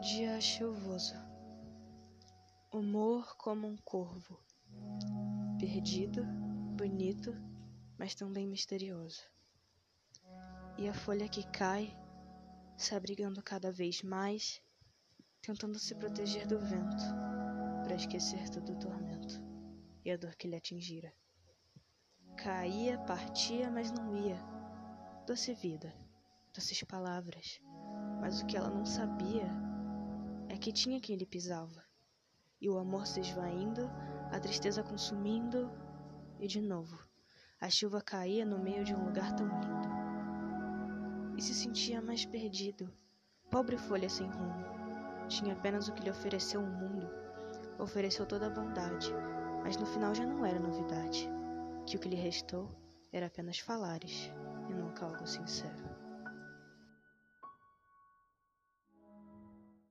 Dia chuvoso. Humor como um corvo. Perdido, bonito, mas também misterioso. E a folha que cai, se abrigando cada vez mais, tentando se proteger do vento, para esquecer todo o tormento e a dor que lhe atingira. Caía, partia, mas não ia. Doce vida, doces palavras, mas o que ela não sabia é que tinha quem lhe pisava, e o amor se esvaindo, a tristeza consumindo, e de novo, a chuva caía no meio de um lugar tão lindo. E se sentia mais perdido, pobre folha sem rumo. Tinha apenas o que lhe ofereceu o mundo, ofereceu toda a bondade, mas no final já não era novidade, que o que lhe restou era apenas falares e nunca algo sincero.